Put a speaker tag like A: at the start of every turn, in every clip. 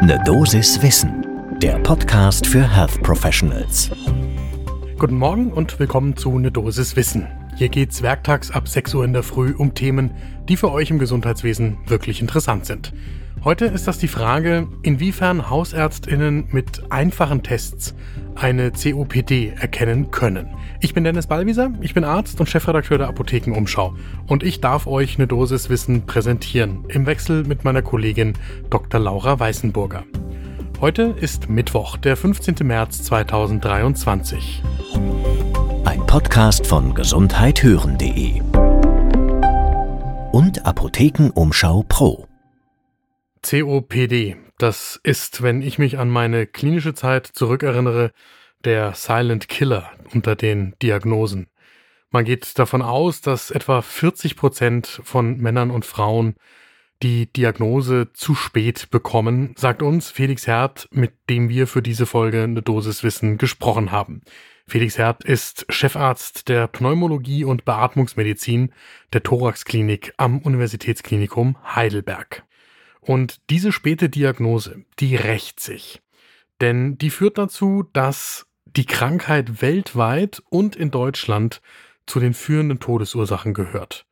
A: Ne Dosis Wissen, der Podcast für Health Professionals.
B: Guten Morgen und willkommen zu Ne Dosis Wissen. Hier geht's werktags ab 6 Uhr in der Früh um Themen, die für euch im Gesundheitswesen wirklich interessant sind. Heute ist das die Frage, inwiefern Hausärztinnen mit einfachen Tests eine COPD erkennen können. Ich bin Dennis Ballwieser, ich bin Arzt und Chefredakteur der Apothekenumschau und ich darf euch eine Dosis Wissen präsentieren, im Wechsel mit meiner Kollegin Dr. Laura Weißenburger. Heute ist Mittwoch, der 15. März 2023.
A: Podcast von gesundheithören.de und Apothekenumschau Pro.
B: COPD, das ist, wenn ich mich an meine klinische Zeit zurückerinnere, der Silent Killer unter den Diagnosen. Man geht davon aus, dass etwa 40 Prozent von Männern und Frauen die Diagnose zu spät bekommen, sagt uns Felix Herd, mit dem wir für diese Folge eine Dosis Wissen gesprochen haben. Felix Herd ist Chefarzt der Pneumologie und Beatmungsmedizin der Thoraxklinik am Universitätsklinikum Heidelberg. Und diese späte Diagnose, die rächt sich. Denn die führt dazu, dass die Krankheit weltweit und in Deutschland zu den führenden Todesursachen gehört.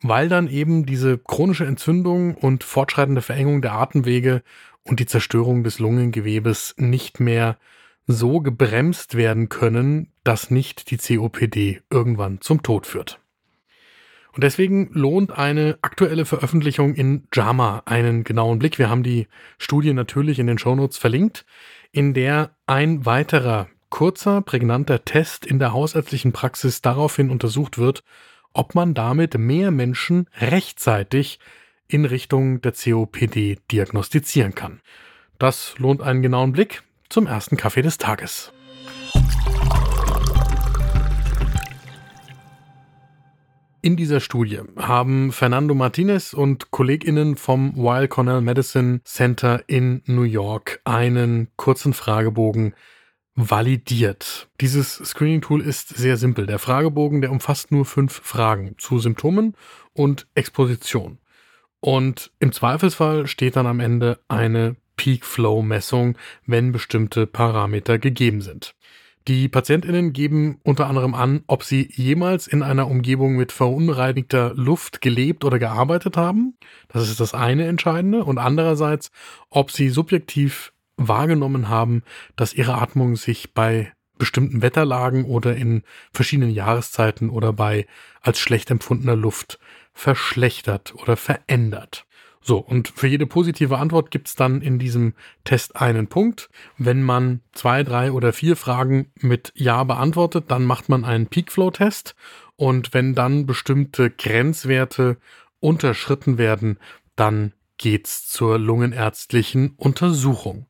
B: Weil dann eben diese chronische Entzündung und fortschreitende Verengung der Atemwege und die Zerstörung des Lungengewebes nicht mehr so gebremst werden können, dass nicht die COPD irgendwann zum Tod führt. Und deswegen lohnt eine aktuelle Veröffentlichung in JAMA einen genauen Blick. Wir haben die Studie natürlich in den Shownotes verlinkt, in der ein weiterer kurzer, prägnanter Test in der hausärztlichen Praxis daraufhin untersucht wird, ob man damit mehr Menschen rechtzeitig in Richtung der COPD diagnostizieren kann. Das lohnt einen genauen Blick zum ersten Kaffee des Tages. In dieser Studie haben Fernando Martinez und KollegInnen vom Weill Cornell Medicine Center in New York einen kurzen Fragebogen validiert. Dieses Screening-Tool ist sehr simpel. Der Fragebogen, der umfasst nur fünf Fragen zu Symptomen und Exposition. Und im Zweifelsfall steht dann am Ende eine Peak-Flow-Messung, wenn bestimmte Parameter gegeben sind. Die PatientInnen geben unter anderem an, ob sie jemals in einer Umgebung mit verunreinigter Luft gelebt oder gearbeitet haben. Das ist das eine Entscheidende. Und andererseits, ob sie subjektiv wahrgenommen haben, dass ihre Atmung sich bei bestimmten Wetterlagen oder in verschiedenen Jahreszeiten oder bei als schlecht empfundener Luft verschlechtert oder verändert. So, und für jede positive Antwort gibt es dann in diesem Test einen Punkt. Wenn man zwei, drei oder vier Fragen mit Ja beantwortet, dann macht man einen Peak-Flow-Test. Und wenn dann bestimmte Grenzwerte unterschritten werden, dann geht's zur lungenärztlichen Untersuchung.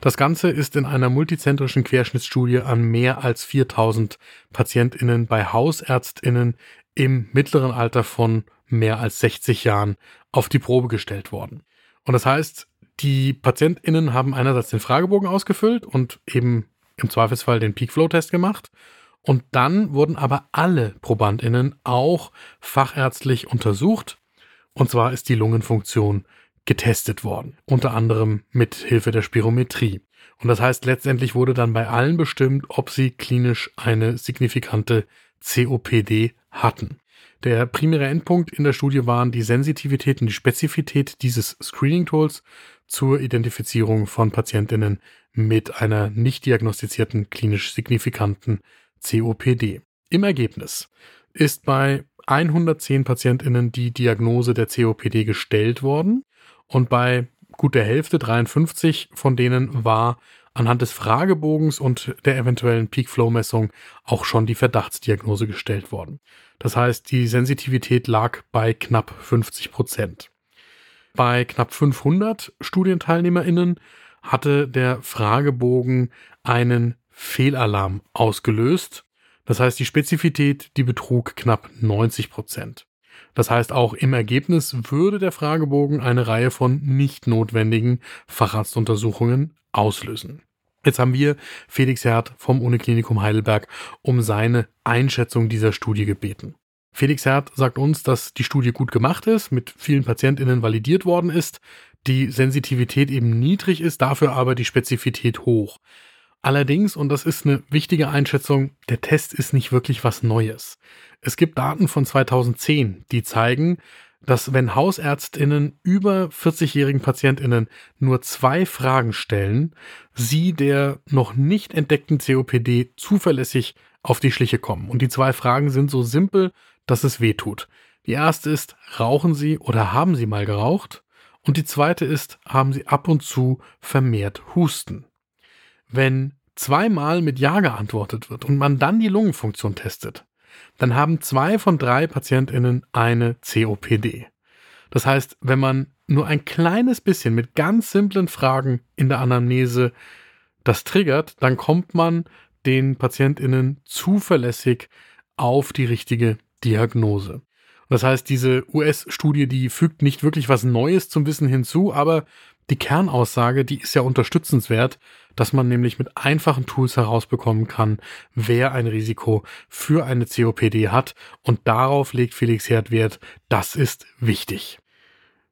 B: Das Ganze ist in einer multizentrischen Querschnittsstudie an mehr als 4000 PatientInnen bei HausärztInnen im mittleren Alter von mehr als 60 Jahren auf die Probe gestellt worden. Und das heißt, die PatientInnen haben einerseits den Fragebogen ausgefüllt und eben im Zweifelsfall den Peak Flow Test gemacht. Und dann wurden aber alle ProbandInnen auch fachärztlich untersucht. Und zwar ist die Lungenfunktion getestet worden. Unter anderem mit Hilfe der Spirometrie. Und das heißt, letztendlich wurde dann bei allen bestimmt, ob sie klinisch eine signifikante COPD hatten. Der primäre Endpunkt in der Studie waren die Sensitivität und die Spezifität dieses Screening-Tools zur Identifizierung von Patientinnen mit einer nicht diagnostizierten klinisch signifikanten COPD. Im Ergebnis ist bei 110 Patientinnen die Diagnose der COPD gestellt worden und bei gut der Hälfte, 53 von denen war anhand des Fragebogens und der eventuellen Peak-Flow-Messung auch schon die Verdachtsdiagnose gestellt worden. Das heißt, die Sensitivität lag bei knapp 50 Prozent. Bei knapp 500 StudienteilnehmerInnen hatte der Fragebogen einen Fehlalarm ausgelöst. Das heißt, die Spezifität, die betrug knapp 90 Prozent. Das heißt, auch im Ergebnis würde der Fragebogen eine Reihe von nicht notwendigen Facharztuntersuchungen auslösen. Jetzt haben wir Felix Herd vom Uniklinikum Heidelberg um seine Einschätzung dieser Studie gebeten. Felix Herd sagt uns, dass die Studie gut gemacht ist, mit vielen PatientInnen validiert worden ist, die Sensitivität eben niedrig ist, dafür aber die Spezifität hoch. Allerdings, und das ist eine wichtige Einschätzung, der Test ist nicht wirklich was Neues. Es gibt Daten von 2010, die zeigen, dass wenn Hausärztinnen über 40-jährigen Patientinnen nur zwei Fragen stellen, sie der noch nicht entdeckten COPD zuverlässig auf die Schliche kommen. Und die zwei Fragen sind so simpel, dass es weh tut. Die erste ist, rauchen Sie oder haben Sie mal geraucht? Und die zweite ist, haben Sie ab und zu vermehrt Husten? Wenn zweimal mit Ja geantwortet wird und man dann die Lungenfunktion testet, dann haben zwei von drei PatientInnen eine COPD. Das heißt, wenn man nur ein kleines bisschen mit ganz simplen Fragen in der Anamnese das triggert, dann kommt man den PatientInnen zuverlässig auf die richtige Diagnose. Das heißt, diese US-Studie, die fügt nicht wirklich was Neues zum Wissen hinzu, aber die Kernaussage, die ist ja unterstützenswert, dass man nämlich mit einfachen Tools herausbekommen kann, wer ein Risiko für eine COPD hat. Und darauf legt Felix Herd Wert. Das ist wichtig.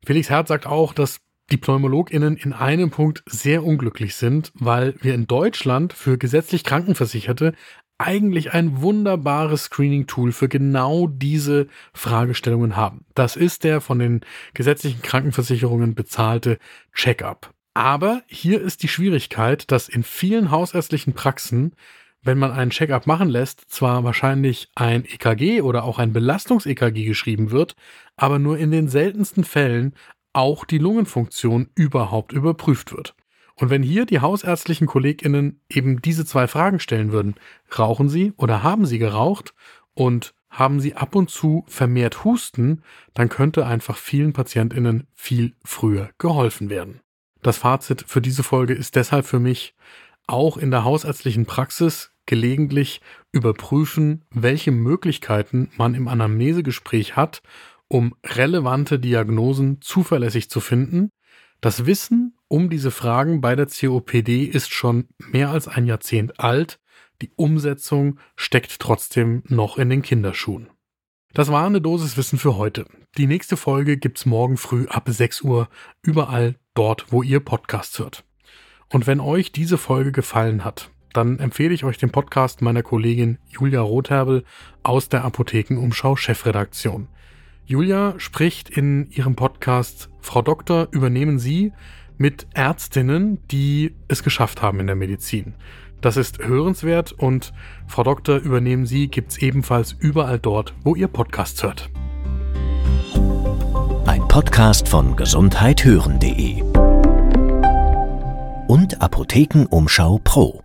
B: Felix Herd sagt auch, dass die PneumologInnen in einem Punkt sehr unglücklich sind, weil wir in Deutschland für gesetzlich Krankenversicherte eigentlich ein wunderbares Screening-Tool für genau diese Fragestellungen haben. Das ist der von den gesetzlichen Krankenversicherungen bezahlte Check-up. Aber hier ist die Schwierigkeit, dass in vielen hausärztlichen Praxen, wenn man einen Check-up machen lässt, zwar wahrscheinlich ein EKG oder auch ein Belastungs-EKG geschrieben wird, aber nur in den seltensten Fällen auch die Lungenfunktion überhaupt überprüft wird. Und wenn hier die hausärztlichen KollegInnen eben diese zwei Fragen stellen würden, rauchen Sie oder haben Sie geraucht und haben Sie ab und zu vermehrt Husten, dann könnte einfach vielen PatientInnen viel früher geholfen werden. Das Fazit für diese Folge ist deshalb für mich, auch in der hausärztlichen Praxis gelegentlich überprüfen, welche Möglichkeiten man im Anamnesegespräch hat, um relevante Diagnosen zuverlässig zu finden. Das Wissen um diese Fragen bei der COPD ist schon mehr als ein Jahrzehnt alt. Die Umsetzung steckt trotzdem noch in den Kinderschuhen. Das war eine Dosis Wissen für heute. Die nächste Folge gibt's morgen früh ab 6 Uhr überall dort, wo ihr Podcasts hört. Und wenn euch diese Folge gefallen hat, dann empfehle ich euch den Podcast meiner Kollegin Julia Rotherbel aus der Apothekenumschau Chefredaktion. Julia spricht in ihrem Podcast Frau Doktor, übernehmen Sie mit Ärztinnen, die es geschafft haben in der Medizin. Das ist hörenswert und Frau Doktor, übernehmen Sie gibt's ebenfalls überall dort, wo ihr Podcasts hört.
A: Ein Podcast von gesundheithören.de und Apothekenumschau Pro.